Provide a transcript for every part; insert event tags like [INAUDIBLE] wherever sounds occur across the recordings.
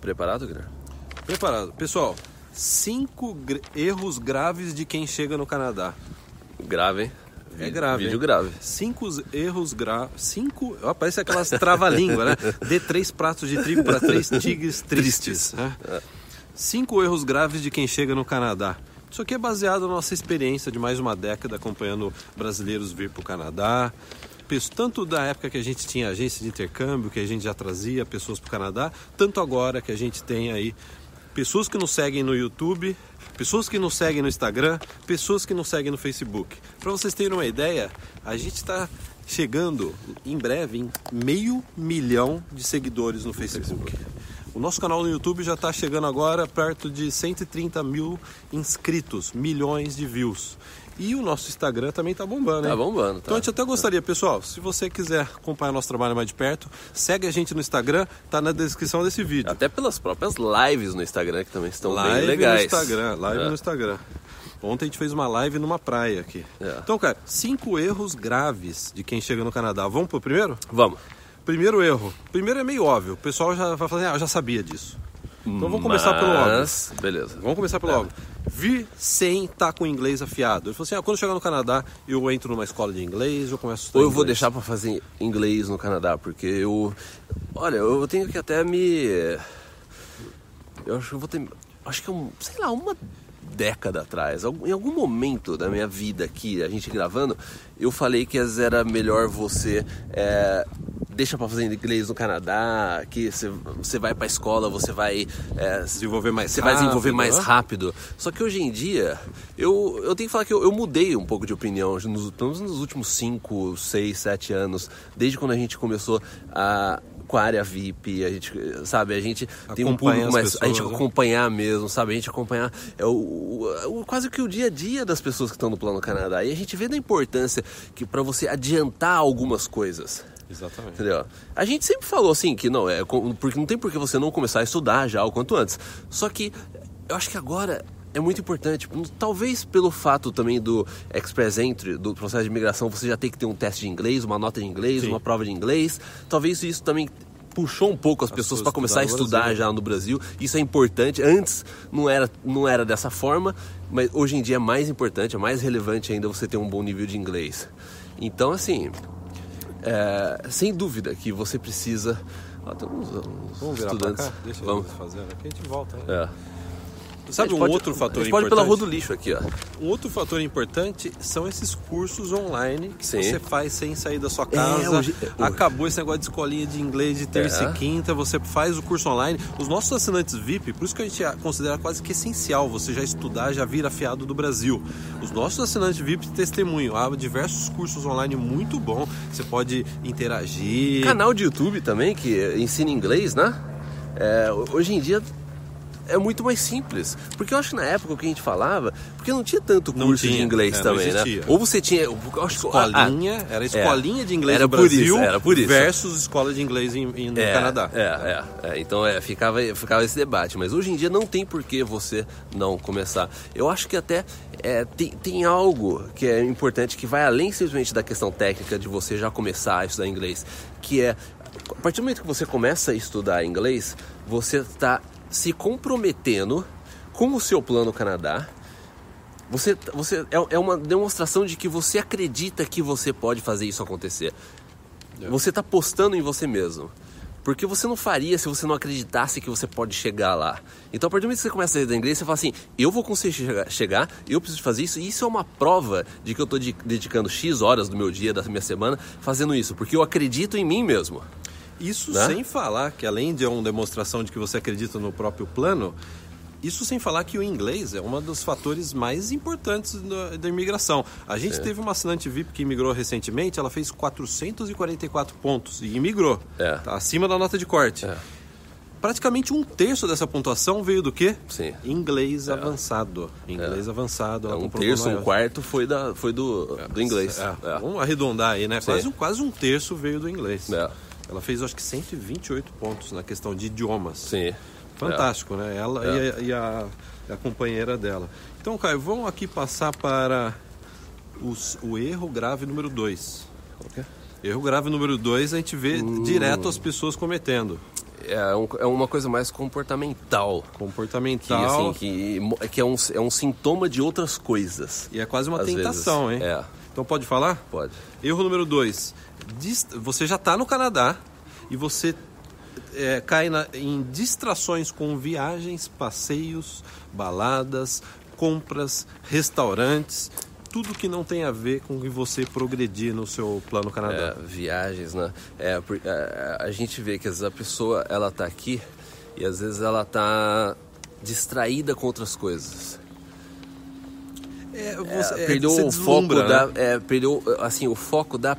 Preparado, Guilherme? Preparado. Pessoal, cinco erros graves de quem chega no Canadá. Grave, hein? É grave. Vídeo hein? grave. Cinco erros graves. Cinco. Ó, parece aquelas trava-língua, né? [LAUGHS] Dê três pratos de trigo para três tigres [LAUGHS] tristes. né? Cinco erros graves de quem chega no Canadá. Isso aqui é baseado na nossa experiência de mais uma década acompanhando brasileiros vir para o Canadá. Tanto da época que a gente tinha agência de intercâmbio, que a gente já trazia pessoas para o Canadá, tanto agora que a gente tem aí pessoas que nos seguem no YouTube, pessoas que nos seguem no Instagram, pessoas que nos seguem no Facebook. Para vocês terem uma ideia, a gente está chegando em breve em meio milhão de seguidores no Facebook. O nosso canal no YouTube já está chegando agora perto de 130 mil inscritos, milhões de views. E o nosso Instagram também está bombando? Tá bombando, tá. Então a gente até gostaria, pessoal, se você quiser acompanhar nosso trabalho mais de perto, segue a gente no Instagram, tá na descrição desse vídeo. Até pelas próprias lives no Instagram, que também estão live bem legais. no Instagram, live É. no Instagram. Ontem a gente fez uma live numa praia aqui. É. Então, cara, cinco erros graves de quem chega no Canadá. Vamos pro primeiro? Vamos. Primeiro erro. Primeiro é meio óbvio. O pessoal já vai falar, ah, eu já sabia disso. Então vamos começar pelo óbvio. Mas, beleza. Vamos começar pelo É. óbvio. Vir sem estar com o inglês afiado. Ele falou assim, ah, quando eu chegar no Canadá, eu entro numa escola de inglês, eu começo a estudar Ou eu vou inglês. deixar pra fazer inglês no Canadá, porque eu. Olha, eu tenho que até me. Eu acho que eu vou ter. Acho que, um, sei lá, uma década atrás, em algum momento da minha vida aqui, a gente gravando, eu falei que era melhor você. é, deixa pra fazer inglês no Canadá, que você, vai pra escola, você vai. é, Desenvolver mais você vai desenvolver rápido, mais né? rápido. Só que hoje em dia, eu, eu tenho que falar que eu, eu mudei um pouco de opinião, nos, nos últimos 5, 6, 7 anos, desde quando a gente começou a, com a área VIP, a gente, sabe, a gente tem um Acompanha público as mais. a gente pessoas, né? acompanhar mesmo, sabe? A gente acompanhar é o, o- o- quase que o dia a dia das pessoas que estão no Plano Canadá. E a gente vê da importância que para você adiantar algumas coisas. Exatamente. Entendeu? A gente sempre falou assim que não, é porque não tem por que você não começar a estudar já o quanto antes. Só que eu acho que agora é muito importante, talvez pelo fato também do Express Entry, do processo de imigração, você já tem que ter um teste de inglês, uma nota de inglês, Sim. uma prova de inglês. Talvez isso também puxou um pouco as, pessoas pessoas para começar a estudar Brasil. já no Brasil. Isso é importante. Antes não era, não era dessa forma, mas hoje em dia é mais importante, é mais relevante ainda você ter um bom nível de inglês. Então, assim, é, sem dúvida que você precisa. Ó, tem uns, uns Vamos virar estudantes. pra cá? Deixa Vamos. fazendo aqui, a gente volta. né? É. Sabe um pode- outro fator gente pode importante? pela rua do lixo aqui, ó. Um outro fator importante são esses cursos online que Sim. você faz sem sair da sua casa. hoje- Acabou esse negócio de escolinha de inglês de terça É. e quinta, você faz o curso online. Os nossos assinantes VIP, por isso que a gente considera quase que essencial você já estudar, já vir afiado do Brasil. Os nossos assinantes VIP testemunham, há diversos cursos online muito bom. Você pode interagir. Canal de YouTube também que ensina inglês, né? É, hoje em dia é muito mais simples. Porque eu acho que na época que a gente falava, porque não tinha tanto curso de tinha, inglês é, também, né? Ou você tinha. eu acho Escolinha, ah, era escolinha de inglês Era no por Brasil isso, era por isso. versus escola de inglês em, em- no É, Canadá. É, é, é. Então é, ficava, ficava esse debate. Mas hoje em dia não tem por que você não começar. Eu acho que até é, tem, tem algo que é importante que vai além simplesmente da questão técnica de você já começar a estudar inglês. Que é, a partir do momento que você começa a estudar inglês, você está se comprometendo com o seu plano Canadá. Você, você é, é uma demonstração de que você acredita que você pode fazer isso acontecer. Você está postando em você mesmo. Porque você não faria se você não acreditasse que você pode chegar lá. Então, a partir do momento que você começa a estudar inglês, você fala assim: eu vou conseguir chegar, chegar, eu preciso fazer isso. E isso é uma prova de que eu estou dedicando X horas do meu dia, da minha semana, fazendo isso. Porque eu acredito em mim mesmo. Isso Né? sem falar que além de uma demonstração de que você acredita no próprio plano, isso sem falar que o inglês é um dos fatores mais importantes da, da imigração. A gente teve uma assinante VIP que imigrou recentemente, ela fez 444 pontos e imigrou. É. Tá acima da nota de corte. É. Praticamente um terço dessa pontuação veio do quê? Sim. Inglês avançado. Inglês avançado. ela um terço, um quarto foi, da, foi do, do inglês. É, É. Vamos arredondar aí, né? Sim. Quase um, quase um terço veio do inglês. É. Ela fez acho que 128 pontos na questão de idiomas. Sim. Fantástico, é. né? Ela é. e, a, e a, a, companheira dela. Então, Caio, vamos aqui passar para os, o erro grave número 2. Okay. Erro grave número 2 a gente vê uh. direto as pessoas cometendo. É, um, é, uma coisa mais comportamental. Comportamental. Que, assim, que, é que é, um, é um sintoma de outras coisas. E é quase uma tentação, vezes. hein? É. Então pode falar? Pode. Erro número 2. Você já está no Canadá e você é, cai na- em distrações com viagens, passeios, baladas, compras, restaurantes, tudo que não tem a ver com que você progredir no seu plano Canadá. É, viagens, né? É, é, a gente vê que às vezes a pessoa ela tá aqui e às vezes ela tá distraída com outras coisas. É, É, você, é, perdeu o foco deslumbra, da, né? é, perdeu assim o foco da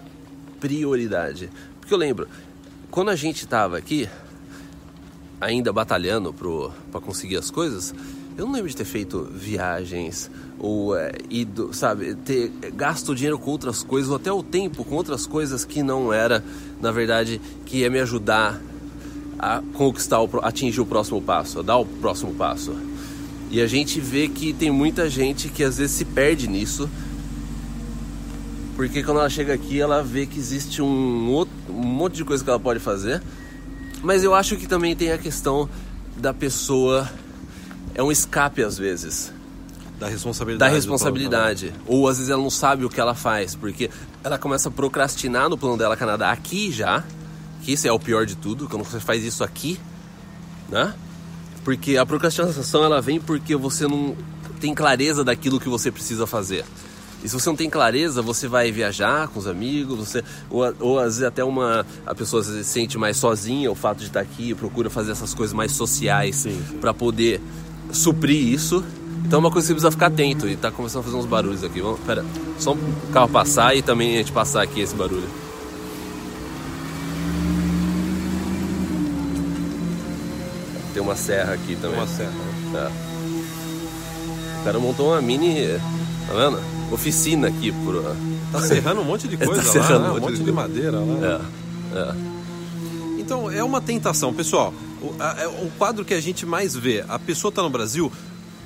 prioridade. Porque eu lembro quando a gente tava aqui ainda batalhando para conseguir as coisas, eu não lembro de ter feito viagens ou é, ido, sabe, ter gasto dinheiro com outras coisas ou até o tempo com outras coisas que não era, na verdade, que ia me ajudar a conquistar, o, atingir o próximo passo, a dar o próximo passo. E a gente vê que tem muita gente que às vezes se perde nisso, porque quando ela chega aqui ela vê que existe um, outro, um monte de coisa que ela pode fazer, mas eu acho que também tem a questão da pessoa é um escape às vezes Da responsabilidade. da responsabilidade. Ou às vezes ela não sabe o que ela faz, porque ela começa a procrastinar no plano dela Canadá aqui já, que isso é o pior de tudo, quando você faz isso aqui, né? Porque a procrastinação ela vem porque você não tem clareza daquilo que você precisa fazer. E se você não tem clareza, você vai viajar com os amigos, você ou, ou às vezes até uma a pessoa se sente mais sozinha, o fato de estar aqui, procura fazer essas coisas mais sociais para poder suprir isso. Então é uma coisa que você precisa ficar atento e tá começando a fazer uns barulhos aqui. Vamos, pera, só um carro passar e também a gente passar aqui esse barulho. Tem uma serra aqui também. Uma serra. né? É. O cara montou uma mini, tá vendo? Oficina aqui pro. Tá serrando um monte de [LAUGHS] Tá coisa lá, serrando né? um um monte monte de de madeira lá. É, é. Então é uma tentação, pessoal. O, a- é o quadro que a gente mais vê, a pessoa está no Brasil,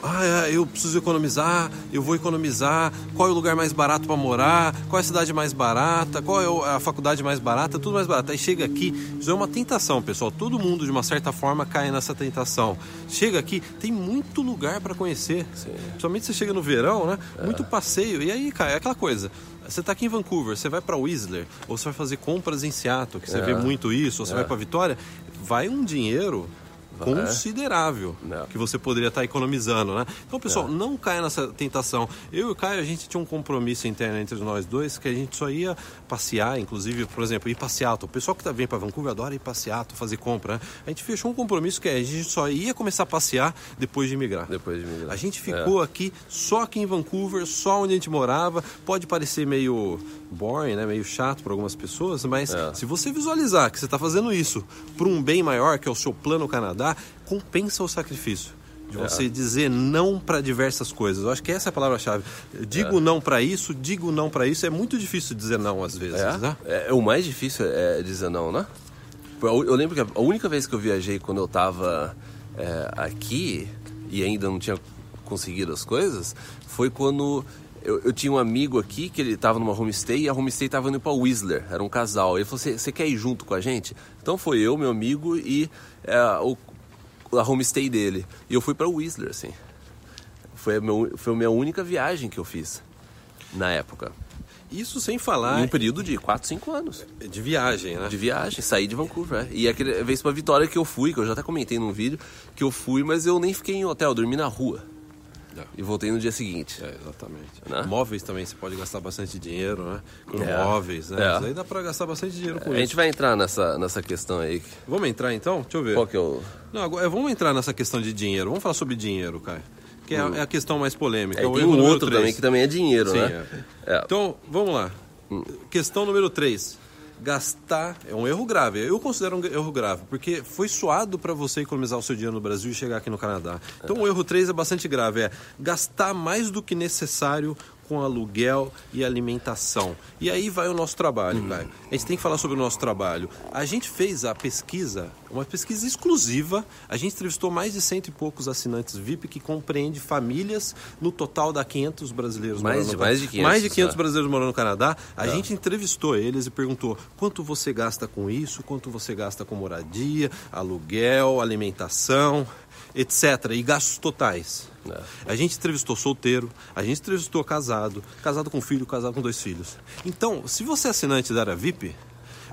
ah, é, eu preciso economizar, eu vou economizar, qual é o lugar mais barato para morar, qual é a cidade mais barata, qual é a faculdade mais barata, tudo mais barato. Aí chega aqui, isso é uma tentação, pessoal. Todo mundo, de uma certa forma, cai nessa tentação. Chega aqui, tem muito lugar para conhecer. Sim. Principalmente você chega no verão, né? Muito passeio. E aí, cara, é aquela coisa. Você tá aqui em Vancouver, você vai para Whistler, ou você vai fazer compras em Seattle, que você É. vê muito isso, ou você É. vai para Vitória, vai um dinheiro. Considerável Não. que você poderia estar economizando, né? Então, pessoal, não caia nessa tentação. Eu e o Caio, a gente tinha um compromisso interno entre nós dois que a gente só ia passear, inclusive, por exemplo, ir Seattle. O pessoal que tá, vem para Vancouver adora ir Seattle, fazer compra, né? A gente fechou um compromisso que é, a gente só ia começar a passear depois de imigrar. Depois de migrar. A gente ficou aqui, só aqui em Vancouver, só onde a gente morava. Pode parecer meio boring, né? meio chato para algumas pessoas, mas É. se você visualizar que você está fazendo isso por um bem maior, que é o seu plano Canadá, compensa o sacrifício. De É. você dizer não para diversas coisas. Eu acho que essa é a palavra-chave. Digo não para isso, digo não para isso. É muito difícil dizer não às vezes. né? É, é, o mais difícil é dizer não, né? Eu lembro que a única vez que eu viajei quando eu tava é, aqui e ainda não tinha conseguido as coisas foi quando eu, eu tinha um amigo aqui que ele tava numa homestay e a homestay tava indo pra Whistler, era um casal. Ele falou: Você quer ir junto com a gente? Então foi eu, meu amigo e é, o, a homestay dele. E eu fui pra Whistler, assim. Foi a, meu, foi a minha única viagem que eu fiz na época. Isso sem Em falar um período de 4, 5 anos de viagem, né? de viagem, saí de Vancouver. é. E aquela vez pra Vitória que eu fui, que eu já até comentei num vídeo, que eu fui, mas eu nem fiquei em hotel, eu dormi na rua. É. E voltei no dia seguinte. É, exatamente. Né? Móveis também você pode gastar bastante dinheiro, né? Com É. móveis, né? É. Isso aí dá pra gastar bastante dinheiro com A isso. gente vai entrar nessa, nessa questão aí. Vamos entrar então? Deixa eu ver. Qual que é o. Não, agora, é, vamos entrar nessa questão de dinheiro. Vamos falar sobre dinheiro, Caio. Que é, é a questão mais polêmica. É o tem um outro três. também que também é dinheiro, Sim, né? Então, vamos lá. Questão número 3. Gastar é um erro grave. Eu considero um erro grave, porque foi suado para você economizar o seu dinheiro no Brasil e chegar aqui no Canadá. Então, o erro 3 é bastante grave. É gastar mais do que necessário com aluguel e alimentação. E aí vai o nosso trabalho, hum. Caio. A gente tem que falar sobre o nosso trabalho. A gente fez a pesquisa, uma pesquisa exclusiva. A gente entrevistou mais de cento e poucos assinantes VIP que compreende famílias. No total dá 500 brasileiros mais morando de, no Mais de 500, mais de 500 tá. brasileiros morando no Canadá. A tá. gente entrevistou eles e perguntou quanto você gasta com isso, quanto você gasta com moradia, aluguel, alimentação etc. E gastos totais. É. A gente entrevistou solteiro, a gente entrevistou casado, casado com filho, casado com dois filhos. Então, se você é assinante da área VIP,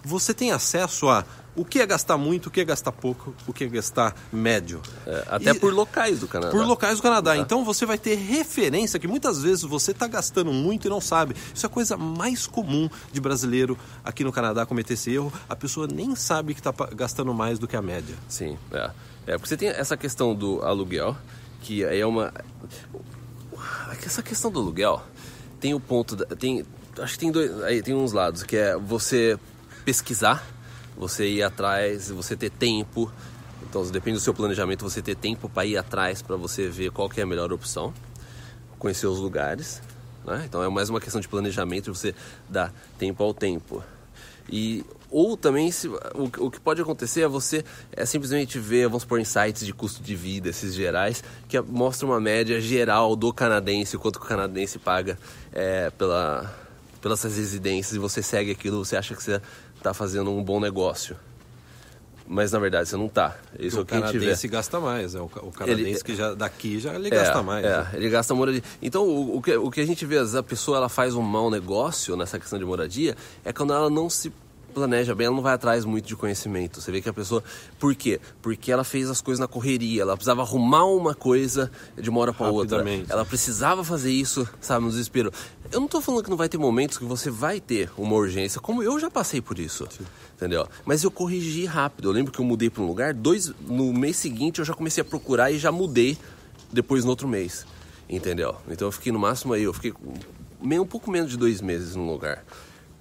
você tem acesso a o que é gastar muito, o que é gastar pouco, o que é gastar médio. É, até e, por locais do Canadá. Por locais do Canadá. É. Então você vai ter referência que muitas vezes você está gastando muito e não sabe. Isso é a coisa mais comum de brasileiro aqui no Canadá cometer esse erro. A pessoa nem sabe que está gastando mais do que a média. Sim, é. É, porque você tem essa questão do aluguel, que é uma. Essa questão do aluguel tem o ponto. Da, tem, acho que tem dois. Aí tem uns lados, que é você pesquisar, você ir atrás, você ter tempo. Então, depende do seu planejamento, você ter tempo para ir atrás para você ver qual que é a melhor opção, conhecer os lugares. Né? Então, é mais uma questão de planejamento, você dar tempo ao tempo. E ou também, se, o, o, que pode acontecer é você é, simplesmente ver, vamos por insights de custo de vida, esses gerais, que mostra uma média geral do canadense, quanto o canadense paga é, pela, pelas residências, e você segue aquilo, você acha que você está fazendo um bom negócio. Mas na verdade você não está. Isso o é o que canadense gasta mais, é o, o canadense ele, que já daqui já ele é, gasta mais. É, né? ele gasta moradia. Então o, o, que, o que a gente vê, às vezes a pessoa ela faz um mau negócio nessa questão de moradia, é quando ela não se planeja bem, ela não vai atrás muito de conhecimento. Você vê que a pessoa. Por quê? Porque ela fez as coisas na correria, ela precisava arrumar uma coisa de uma hora para outra. Ela precisava fazer isso, sabe, no desespero. Eu não estou falando que não vai ter momentos que você vai ter uma urgência, como eu já passei por isso. Sim. Entendeu? Mas eu corrigi rápido. Eu lembro que eu mudei para um lugar, dois, no mês seguinte eu já comecei a procurar e já mudei depois no outro mês. Entendeu? Então eu fiquei no máximo aí, eu fiquei meio, um pouco menos de dois meses no lugar.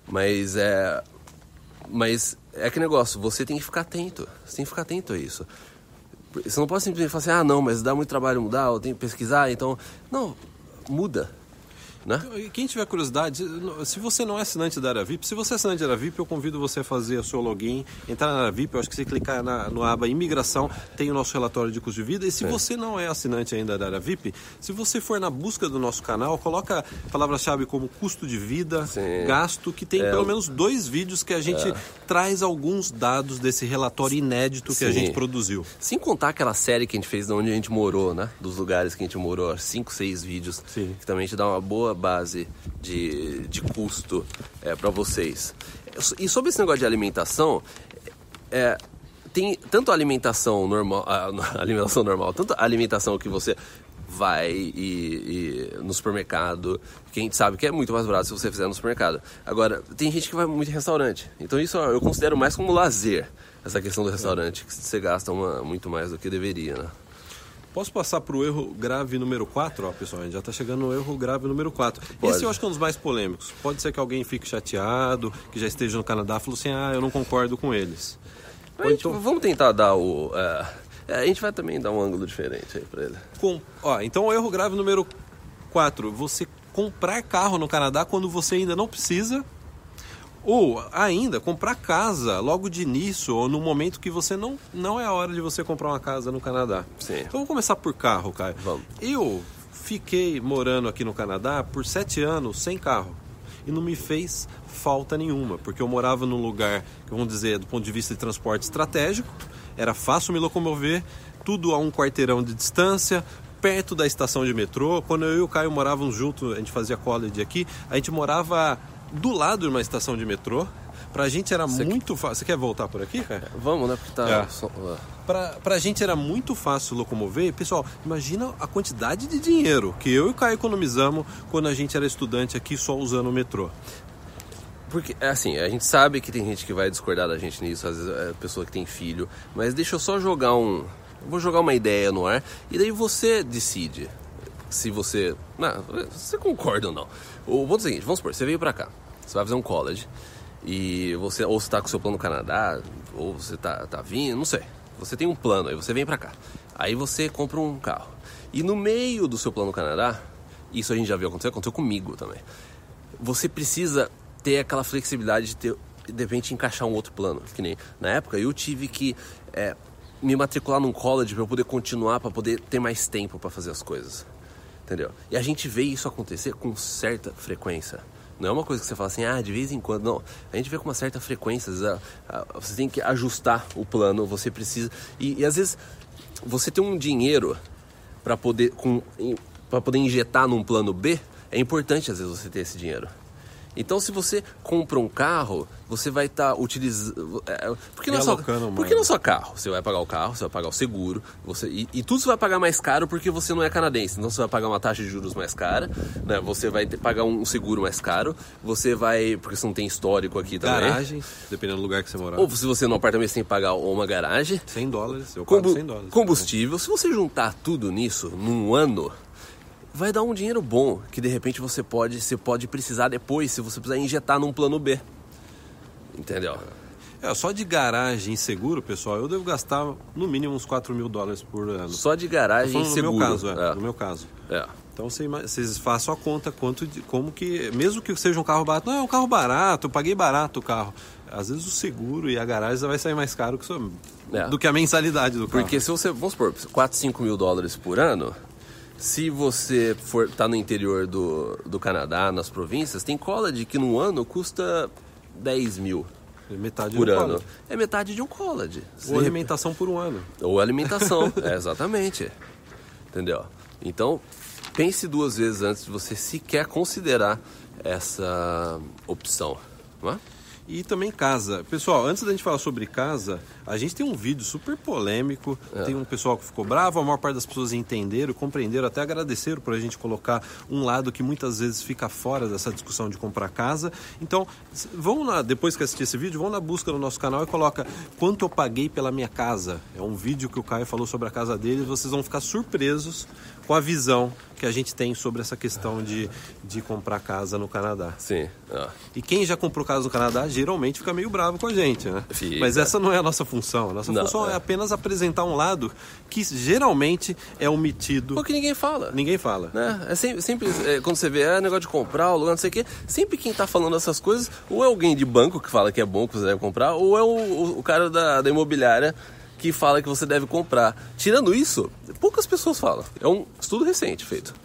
Mas é, mas é que negócio, você tem que ficar atento. Você tem que ficar atento a isso. Você não pode simplesmente falar assim, ah, não, mas dá muito trabalho mudar, eu tenho que pesquisar, então. Não, muda. Né? Então, quem tiver curiosidade, se você não é assinante da área VIP, se você é assinante da área VIP, eu convido você a fazer o seu login, entrar na área VIP, eu acho que você clicar na no aba imigração, tem o nosso relatório de custo de vida. E se é. você não é assinante ainda da área VIP, se você for na busca do nosso canal, coloca palavra-chave como custo de vida, Sim. gasto, que tem é. pelo menos dois vídeos que a gente é. traz alguns dados desse relatório inédito que Sim. a gente produziu. Sem contar aquela série que a gente fez de onde a gente morou, né? Dos lugares que a gente morou, cinco, seis vídeos, Sim. que também te dá uma boa base de, de custo é, para vocês. E sobre esse negócio de alimentação, é, tem tanto a alimentação normal, [LAUGHS] a alimentação normal, tanto a alimentação que você vai e, e, no supermercado, que a gente sabe que é muito mais barato se você fizer no supermercado. Agora, tem gente que vai muito em restaurante, então isso eu considero mais como lazer, essa questão do restaurante, que você gasta uma, muito mais do que deveria, né? Posso passar para o erro grave número 4? Ó, pessoal, a gente já está chegando no erro grave número 4. Pode. Esse eu acho que é um dos mais polêmicos. Pode ser que alguém fique chateado, que já esteja no Canadá falou assim, ah, eu não concordo com eles. Gente, então... Vamos tentar dar o... É, a gente vai também dar um ângulo diferente aí para ele. Com, ó, então o erro grave número 4. Você comprar carro no Canadá quando você ainda não precisa ou ainda comprar casa logo de início ou no momento que você não não é a hora de você comprar uma casa no Canadá. Sim. Então vamos começar por carro, Caio. Vamos. Eu fiquei morando aqui no Canadá por sete anos sem carro e não me fez falta nenhuma, porque eu morava num lugar, vamos dizer, do ponto de vista de transporte estratégico, era fácil me locomover, tudo a um quarteirão de distância, perto da estação de metrô. Quando eu e o Caio morávamos junto, a gente fazia college aqui, a gente morava do lado de uma estação de metrô. Pra gente era Você muito fácil. Você quer voltar por aqui, cara? Vamos, né? Porque tá. É. Pra, pra gente era muito fácil locomover. Pessoal, imagina a quantidade de dinheiro que eu e o Caio economizamos quando a gente era estudante aqui só usando o metrô. Porque, é assim, a gente sabe que tem gente que vai discordar da gente nisso, às vezes é pessoa que tem filho, mas deixa eu só jogar um. Vou jogar uma ideia no ar e daí você decide se você. Não, você concorda ou não. O ponto é o seguinte: vamos supor, você veio pra cá, você vai fazer um college e você ou você tá com o seu plano no Canadá, ou você tá, tá vindo, não sei. Você tem um plano, aí você vem pra cá. Aí você compra um carro. E no meio do seu plano no Canadá, isso a gente já viu acontecer, aconteceu comigo também. Você precisa ter aquela flexibilidade de ter, de repente, encaixar um outro plano. Que nem na época eu tive que é, me matricular num college para eu poder continuar, para poder ter mais tempo para fazer as coisas. Entendeu? E a gente vê isso acontecer com certa frequência. Não é uma coisa que você fala assim, ah, de vez em quando. Não. A gente vê com uma certa frequência. Você tem que ajustar o plano, você precisa. E, e às vezes você tem um dinheiro para poder, com, poder injetar num plano B, é importante às vezes você ter esse dinheiro. Então, se você compra um carro, você vai estar tá utilizando. É, porque, não só, porque não só carro. Você vai pagar o carro, você vai pagar o seguro, você, e, e, tudo você vai pagar mais caro porque você não é canadense. Então, você vai pagar uma taxa de juros mais cara, né? você vai ter, pagar um seguro mais caro, você vai. Porque você não tem histórico aqui também. Garagem, dependendo do lugar que você morar. Ou se você no apartamento você tem que pagar uma garagem. 100 dólares, eu pago 100 dólares. Combustível. Se você juntar tudo nisso num ano vai dar um dinheiro bom que de repente você pode, você pode precisar depois, se você precisar injetar num plano B. Entendeu? É, só de garagem seguro, pessoal, eu devo gastar no mínimo uns 4 mil dólares por ano. Só de garagem seguro. No meu caso, é, é. No meu caso. É. Então vocês façam a conta quanto de, como que, mesmo que seja um carro barato, não é um carro barato, eu paguei barato o carro. Às vezes o seguro e a garagem vai sair mais caro que é. do que a mensalidade do carro. Porque se você, vamos supor, 4, 5 mil dólares por ano, se você for tá no interior do, do Canadá, nas províncias, tem college que no ano custa 10 mil. É metade por um ano. College. É metade de um college. Ou alimentação por um ano. Ou alimentação, [LAUGHS] é, exatamente. Entendeu? Então, pense duas vezes antes de você sequer considerar essa opção. Não é? E também casa. Pessoal, antes da gente falar sobre casa, a gente tem um vídeo super polêmico. É. Tem um pessoal que ficou bravo, a maior parte das pessoas entenderam, compreenderam, até agradeceram por a gente colocar um lado que muitas vezes fica fora dessa discussão de comprar casa. Então, vão lá, depois que assistir esse vídeo, vão na busca no nosso canal e coloca quanto eu paguei pela minha casa. É um vídeo que o Caio falou sobre a casa dele, vocês vão ficar surpresos com a visão que a gente tem sobre essa questão de, de comprar casa no Canadá. Sim. Ah. E quem já comprou casa no Canadá geralmente fica meio bravo com a gente, né? Fica. Mas essa não é a nossa função. A nossa não, função é. é. apenas apresentar um lado que geralmente é omitido. Porque ninguém fala. Ninguém fala. Né? É sempre, sempre é, quando você vê é negócio de comprar, o lugar, não sei o quê, sempre quem está falando essas coisas, ou é alguém de banco que fala que é bom que você deve comprar, ou é o, o, o cara da, da imobiliária que fala que você deve comprar. Tirando isso, poucas pessoas falam. É um estudo recente feito.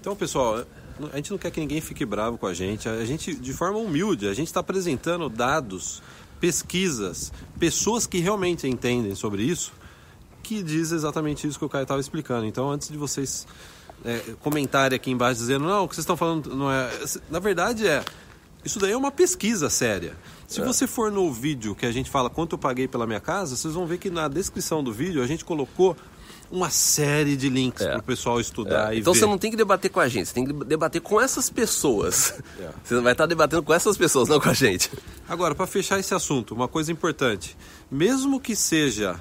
Então, pessoal, a gente não quer que ninguém fique bravo com a gente. A gente, de forma humilde, a gente está apresentando dados, pesquisas, pessoas que realmente entendem sobre isso, que diz exatamente isso que o Caio estava explicando. Então, antes de vocês é, comentarem aqui embaixo dizendo, não, o que vocês estão falando não é. Na verdade, é. Isso daí é uma pesquisa séria. Se é. você for no vídeo que a gente fala quanto eu paguei pela minha casa, vocês vão ver que na descrição do vídeo a gente colocou uma série de links é. para o pessoal estudar é. e Então ver. você não tem que debater com a gente, você tem que debater com essas pessoas. É. [LAUGHS] Você vai estar debatendo com essas pessoas, não com a gente. Agora, para fechar esse assunto, uma coisa importante. Mesmo que seja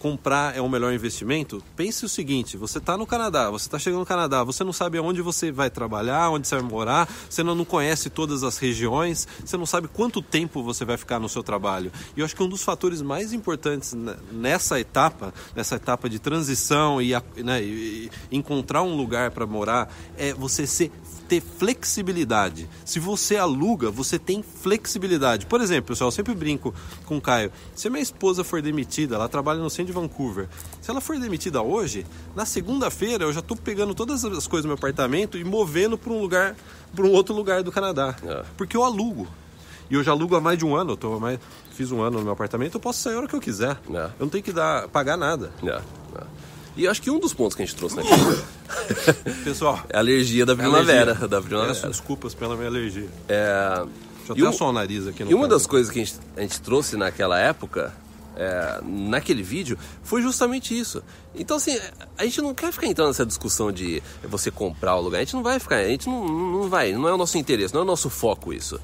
comprar é o melhor investimento, pense o seguinte: você está no Canadá, você está chegando no Canadá, você não sabe aonde você vai trabalhar, onde você vai morar, você não, conhece todas as regiões, você não sabe quanto tempo você vai ficar no seu trabalho. E eu acho que um dos fatores mais importantes nessa etapa, nessa etapa de transição e, né, e encontrar um lugar para morar, é você ser ter flexibilidade. Se você aluga, você tem flexibilidade. Por exemplo, pessoal, eu sempre brinco com o Caio. Se minha esposa for demitida, ela trabalha no centro de Vancouver. Se ela for demitida hoje, na segunda-feira eu já estou pegando todas as coisas do meu apartamento e movendo para um lugar, para um outro lugar do Canadá. É. Porque eu alugo. E eu já alugo há mais de um ano. Eu tô mais, fiz um ano no meu apartamento, eu posso sair a hora que eu quiser. É. Eu não tenho que dar, pagar nada. É. é. E acho que um dos pontos que a gente trouxe aqui. [LAUGHS] Pessoal. É a alergia da primavera. Alergia. Da primavera. Peço desculpas pela minha alergia. É. Deixa eu até um, o nariz aqui no E uma das coisas que a gente, a gente trouxe naquela época é, naquele vídeo foi justamente isso. Então, assim, a gente não quer ficar entrando nessa discussão de você comprar o lugar. A gente não vai ficar, a gente não, não vai, não é o nosso interesse, não é o nosso foco isso.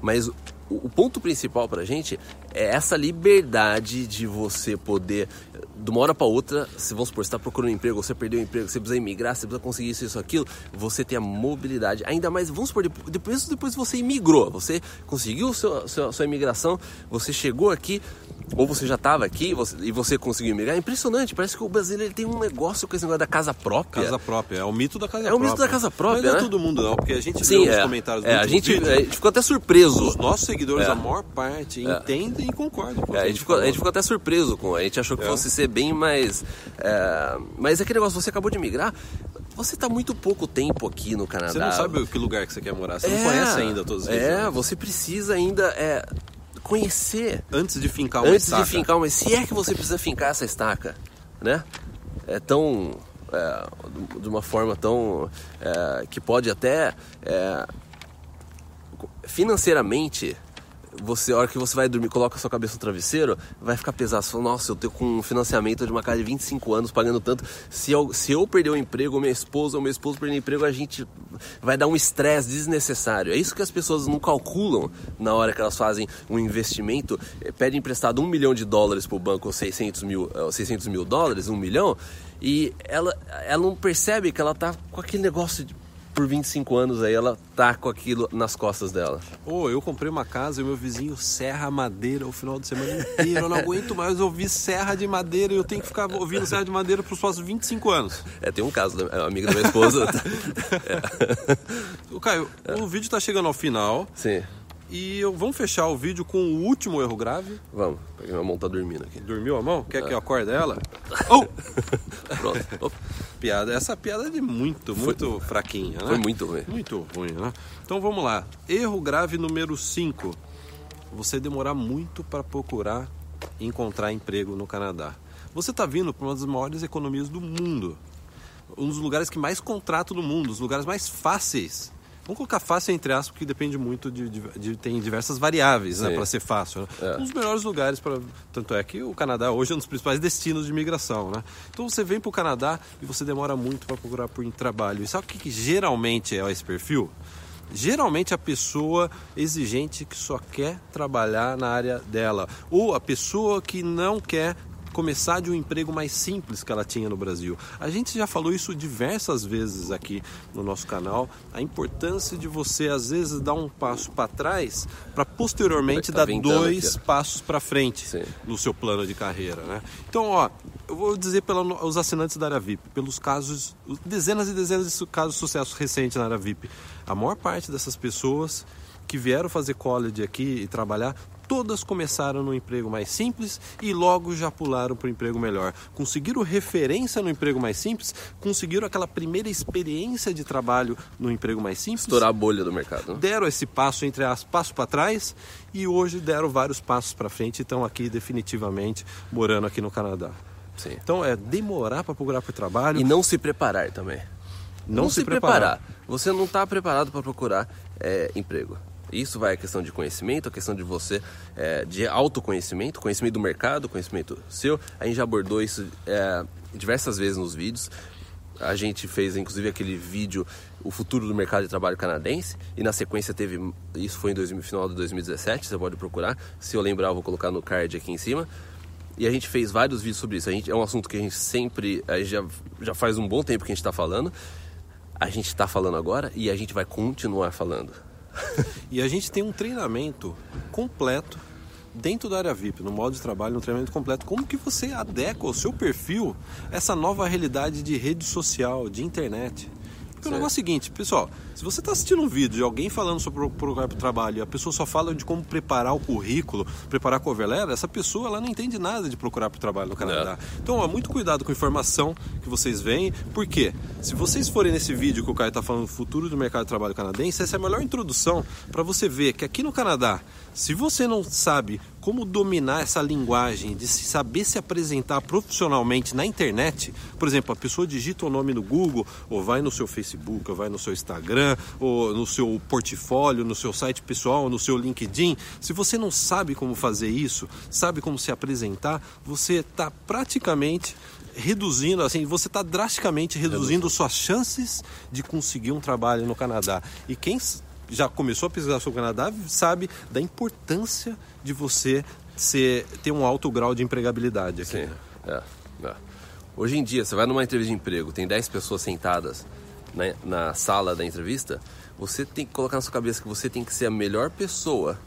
Mas o, o ponto principal pra gente essa liberdade de você poder de uma hora para outra, se vamos supor, você está procurando um emprego, você perdeu o emprego, você precisa imigrar, você precisa conseguir isso, isso, aquilo, você tem a mobilidade. Ainda mais, vamos supor, depois, depois você imigrou, você conseguiu seu, seu, sua imigração, você chegou aqui, ou você já estava aqui você, e você conseguiu migrar. É impressionante, parece que o brasileiro ele tem um negócio com esse negócio da casa própria. Casa própria, é o mito da casa é própria. É o mito da casa própria, Mas não é né? todo mundo não, porque a gente Sim, viu é. comentários é, a gente, vídeo, a gente ficou até surpreso. Os nossos seguidores, É. a maior parte, entendem e concordam com o que É, a, gente ficou, a gente ficou até surpreso com. A gente achou que É. fosse ser bem mais. é, mas aquele negócio, você acabou de migrar, você está muito pouco tempo aqui no Canadá. Você não sabe que lugar que você quer morar, você não É, conhece ainda todas as É, você precisa ainda é, conhecer Antes de fincar uma antes estaca. de fincar, mas se é que você precisa fincar essa estaca, né? É tão é, de uma forma tão é, que pode até é, financeiramente você, a hora que você vai dormir, coloca a sua cabeça no travesseiro, vai ficar pesado. Você fala, nossa, eu tenho com um financiamento de uma casa de 25 anos pagando tanto. Se eu, se eu perder o emprego, minha esposa ou meu esposo perder o emprego, a gente vai dar um estresse desnecessário. É isso que as pessoas não calculam na hora que elas fazem um investimento. Eh, Pedem emprestado um milhão de dólares para o banco, ou 600 mil, eh, 600 mil dólares, um milhão, e ela, ela não percebe que ela tá com aquele negócio de por 25 anos aí, ela tá com aquilo nas costas dela. Ô, eu comprei uma casa e meu vizinho serra a madeira o final de semana inteiro. Eu não aguento mais ouvir serra de madeira e eu tenho que ficar ouvindo serra de madeira pros próximos 25 anos. É, tem um caso, da a amiga da minha esposa. [LAUGHS] Ô, Caio, o vídeo tá chegando ao final Sim, e eu, vamos fechar o vídeo com o último erro grave. vamos. Porque minha mão tá dormindo aqui. Dormiu a mão? Quer que eu acorde ela? [LAUGHS] Oh! Pronto. Opa, [LAUGHS] Piada. Essa piada é de muito, muito fraquinha, né? Foi muito ruim. Muito ruim, né? Então vamos lá. Erro grave número 5. Você demorar muito para procurar encontrar emprego no Canadá. Você está vindo para uma das maiores economias do mundo. Um dos lugares que mais contrato no mundo, os lugares mais fáceis. Vamos colocar fácil entre aspas, porque depende muito de, de- de- tem diversas variáveis, né, para ser fácil. Né? É. Um dos melhores lugares para, tanto é que o Canadá hoje é um dos principais destinos de imigração, né? Então você vem para o Canadá e você demora muito para procurar por trabalho. E sabe o que, que geralmente é esse perfil? Geralmente a pessoa exigente que só quer trabalhar na área dela, ou a pessoa que não quer começar de um emprego mais simples que ela tinha no Brasil. A gente já falou isso diversas vezes aqui no nosso canal, a importância de você às vezes dar um passo para trás para posteriormente Tá dar ventando dois aqui, passos para frente Sim. no seu plano de carreira, né? Então, ó, eu vou dizer pelos assinantes da área VIP, pelos casos, os dezenas e dezenas de casos de sucesso recente na área VIP. A maior parte dessas pessoas que vieram fazer college aqui e trabalhar, todas começaram no emprego mais simples e logo já pularam para o emprego melhor. Conseguiram referência no emprego mais simples, conseguiram aquela primeira experiência de trabalho no emprego mais simples Estourar a bolha do mercado. né? deram esse passo entre as passo para trás e hoje deram vários passos para frente e estão aqui definitivamente morando aqui no Canadá. Sim. Então é demorar para procurar por trabalho, E não se preparar também. não, se, preparar. Você não está preparado para procurar é, emprego. Isso vai a questão de conhecimento, a questão de você, é, de autoconhecimento, conhecimento do mercado, conhecimento seu. A gente já abordou isso é, diversas vezes nos vídeos. A gente fez inclusive aquele vídeo O Futuro do Mercado de Trabalho Canadense e na sequência teve, isso foi em 2000, final de 2017, você pode procurar. Se eu lembrar, eu vou colocar no card aqui em cima. E a gente fez vários vídeos sobre isso. A gente, é um assunto que a gente sempre, a gente já, já faz um bom tempo que a gente está falando. A gente está falando agora e a gente vai continuar falando. [LAUGHS] E a gente tem um treinamento completo dentro da área VIP, no modo de trabalho, um treinamento completo. Como que você adequa o seu perfil a essa nova realidade de rede social, de internet? Porque o Certo. negócio é o seguinte, pessoal, se você está assistindo um vídeo de alguém falando sobre o procurar para o trabalho e a pessoa só fala de como preparar o currículo, preparar a cover letter, essa pessoa ela não entende nada de procurar para o trabalho no Canadá. Então, ó, muito cuidado com a informação que vocês veem, porque se vocês forem nesse vídeo que o Caio está falando, futuro do mercado de trabalho canadense, essa é a melhor introdução para você ver que aqui no Canadá, se você não sabe como dominar essa linguagem de saber se apresentar profissionalmente na internet, por exemplo, a pessoa digita o nome no Google, ou vai no seu Facebook, ou vai no seu Instagram, ou no seu portfólio, no seu site pessoal, no seu LinkedIn. Se você não sabe como fazer isso, sabe como se apresentar, você está praticamente reduzindo, assim, você está drasticamente reduzindo suas chances de conseguir um trabalho no Canadá. E quem já começou a pesquisar sobre o Canadá sabe da importância de você ser, ter um alto grau de empregabilidade aqui. Sim. É, é. Hoje em dia, você vai numa entrevista de emprego, tem 10 pessoas sentadas na, na sala da entrevista, você tem que colocar na sua cabeça que você tem que ser a melhor pessoa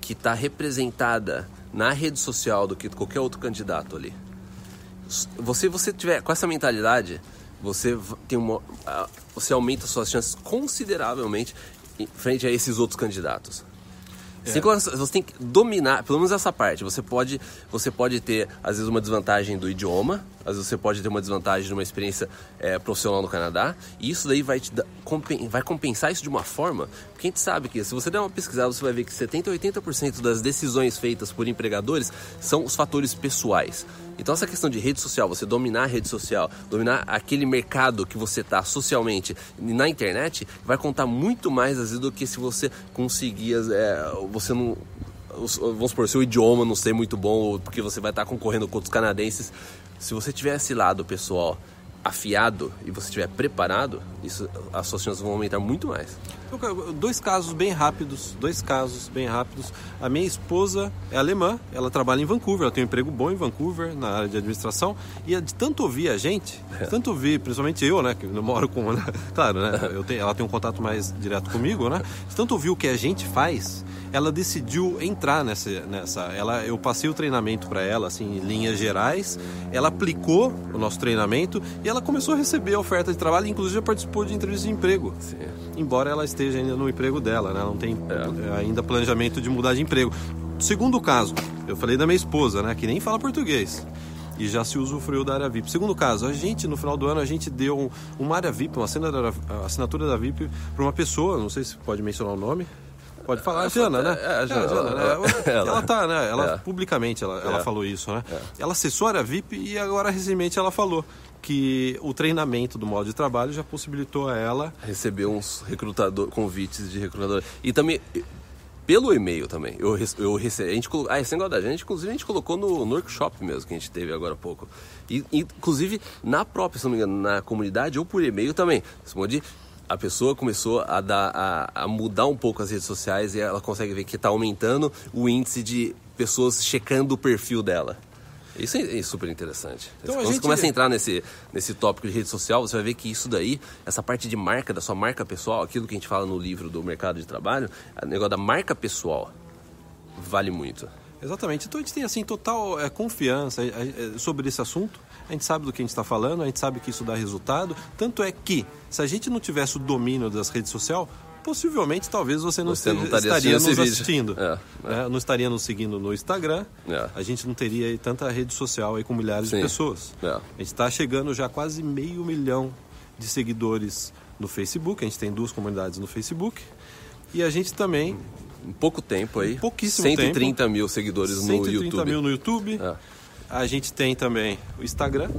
que está representada na rede social do que qualquer outro candidato ali. Você você tiver com essa mentalidade, você tem uma você aumenta suas chances consideravelmente frente a esses outros candidatos. É. Você tem que dominar, pelo menos essa parte. Você pode, você pode ter, às vezes, uma desvantagem do idioma, às vezes você pode ter uma desvantagem de uma experiência é, profissional no Canadá, e isso daí vai, te dar, vai compensar isso de uma forma, porque a gente sabe que se você der uma pesquisada, você vai ver que 70% a 80% das decisões feitas por empregadores são os fatores pessoais. Então essa questão de rede social, você dominar a rede social, dominar aquele mercado que você está socialmente na internet, vai contar muito mais às vezes do que se você conseguir, é, você não vamos supor, seu idioma não ser muito bom, porque você vai estar concorrendo com outros canadenses. Se você tiver esse lado pessoal afiado e você estiver preparado, isso, as suas chances vão aumentar muito mais. Dois casos bem rápidos, dois casos bem rápidos. A minha esposa é alemã, ela trabalha em Vancouver, ela tem um emprego bom em Vancouver, na área de administração, e de tanto ouvir a gente, de tanto ouvir, principalmente eu, né, que eu moro com, né, [LAUGHS] claro, né, eu tenho, ela tem um contato mais direto comigo, né, de tanto ouvir o que a gente faz, ela decidiu entrar nessa, nessa ela, eu passei o treinamento para ela, assim, em linhas gerais, ela aplicou o nosso treinamento e ela começou a receber oferta de trabalho, inclusive participou de entrevista de emprego, Sim. embora ela esteja ainda no emprego dela, né, ela não tem é. ainda planejamento de mudar de emprego. Segundo caso, eu falei da minha esposa, né, que nem fala português e já se usufruiu da área VIP. Segundo caso, a gente, no final do ano, a gente deu uma área VIP, uma assinatura da VIP para uma pessoa, não sei se pode mencionar o nome. Pode falar, a Jana, né? É, a Jana, é, Jana, né? Ela, ela tá, né? Ela, é. publicamente, ela, ela é. falou isso, né? É. Ela assessora a VIP e agora, recentemente, ela falou que o treinamento do modo de trabalho já possibilitou a ela... Receber uns recrutador, convites de recrutador. E também, pelo e-mail também. Eu, eu recebi, a gente ah, esse negócio da gente, inclusive a gente colocou no, no, workshop mesmo que a gente teve agora há pouco. E, inclusive na própria, se não me engano, na comunidade ou por e-mail também. Pode a pessoa começou a, dar, a, a, mudar um pouco as redes sociais e ela consegue ver que está aumentando o índice de pessoas checando o perfil dela. Isso é, é super interessante. Então, Quando gente... você começa a entrar nesse, nesse tópico de rede social, você vai ver que isso daí, essa parte de marca, da sua marca pessoal, aquilo que a gente fala no livro do mercado de trabalho, o negócio da marca pessoal vale muito. Exatamente. Então a gente tem assim total é, confiança é, é, sobre esse assunto. A gente sabe do que a gente está falando, a gente sabe que isso dá resultado. Tanto é que, se a gente não tivesse o domínio das redes sociais, possivelmente talvez você não, você não estaria, nos assistindo. É, é. Né? Não estaria nos seguindo no Instagram. É. A gente não teria tanta rede social aí com milhares Sim. de pessoas. É. A gente está chegando já quase meio milhão de seguidores no Facebook. A gente tem duas comunidades no Facebook. E a gente também em pouco tempo aí. Pouquíssimo 130 tempo. mil seguidores no YouTube. 130 mil no YouTube. A gente tem também o Instagram.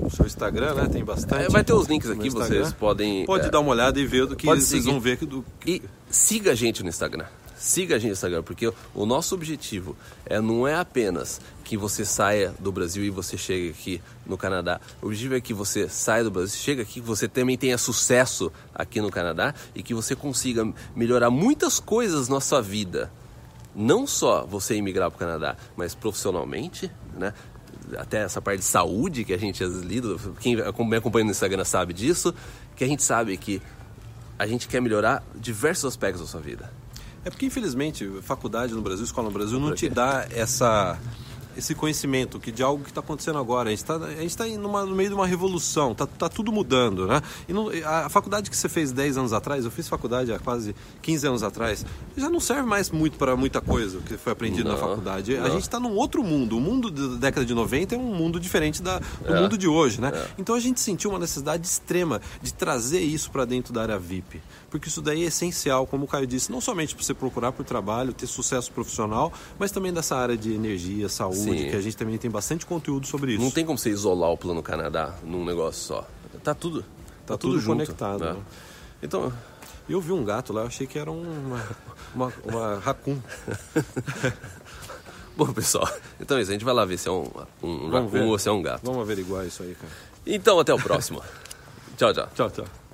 O seu Instagram, né? Tem bastante. Vai ter os links aqui, vocês podem. Pode é, dar uma olhada e ver do que vocês seguir. vão ver. Do... E siga a gente no Instagram siga a gente no Instagram, porque o nosso objetivo é, não é apenas que você saia do Brasil e você chegue aqui no Canadá. O objetivo é que você saia do Brasil, chegue aqui, que você também tenha sucesso aqui no Canadá e que você consiga melhorar muitas coisas na sua vida. Não só você emigrar para o Canadá, mas profissionalmente, né? até essa parte de saúde que a gente às vezes lida, quem me acompanha no Instagram sabe disso, que a gente sabe que a gente quer melhorar diversos aspectos da sua vida. É porque, infelizmente, faculdade no Brasil, escola no Brasil, não te dá essa esse conhecimento que de algo que está acontecendo agora. A gente está tá no meio de uma revolução, está tá tudo mudando, né? E não, a faculdade que você fez 10 anos atrás, eu fiz faculdade há quase 15 anos atrás, já não serve mais muito para muita coisa que foi aprendido não, na faculdade. Não. A gente está num outro mundo. O mundo da década de 90 é um mundo diferente da, do é. mundo de hoje, né? É. Então a gente sentiu uma necessidade extrema de trazer isso para dentro da área VIP. Porque isso daí é essencial, como o Caio disse, não somente para você procurar por trabalho, ter sucesso profissional, mas também dessa área de energia, saúde, Que a gente também tem bastante conteúdo sobre isso. Não tem como você isolar o Plano Canadá num negócio só. Tá tudo, tá, tá tudo, tudo junto, conectado. Né? Né? Então, eu vi um gato lá, eu achei que era uma, uma, uma racun. [LAUGHS] Bom, pessoal, então é isso. A gente vai lá ver se é um, um racun ou se é um gato. Vamos averiguar isso aí, cara. Então, até o próximo. [LAUGHS] tchau, tchau. Tchau, tchau.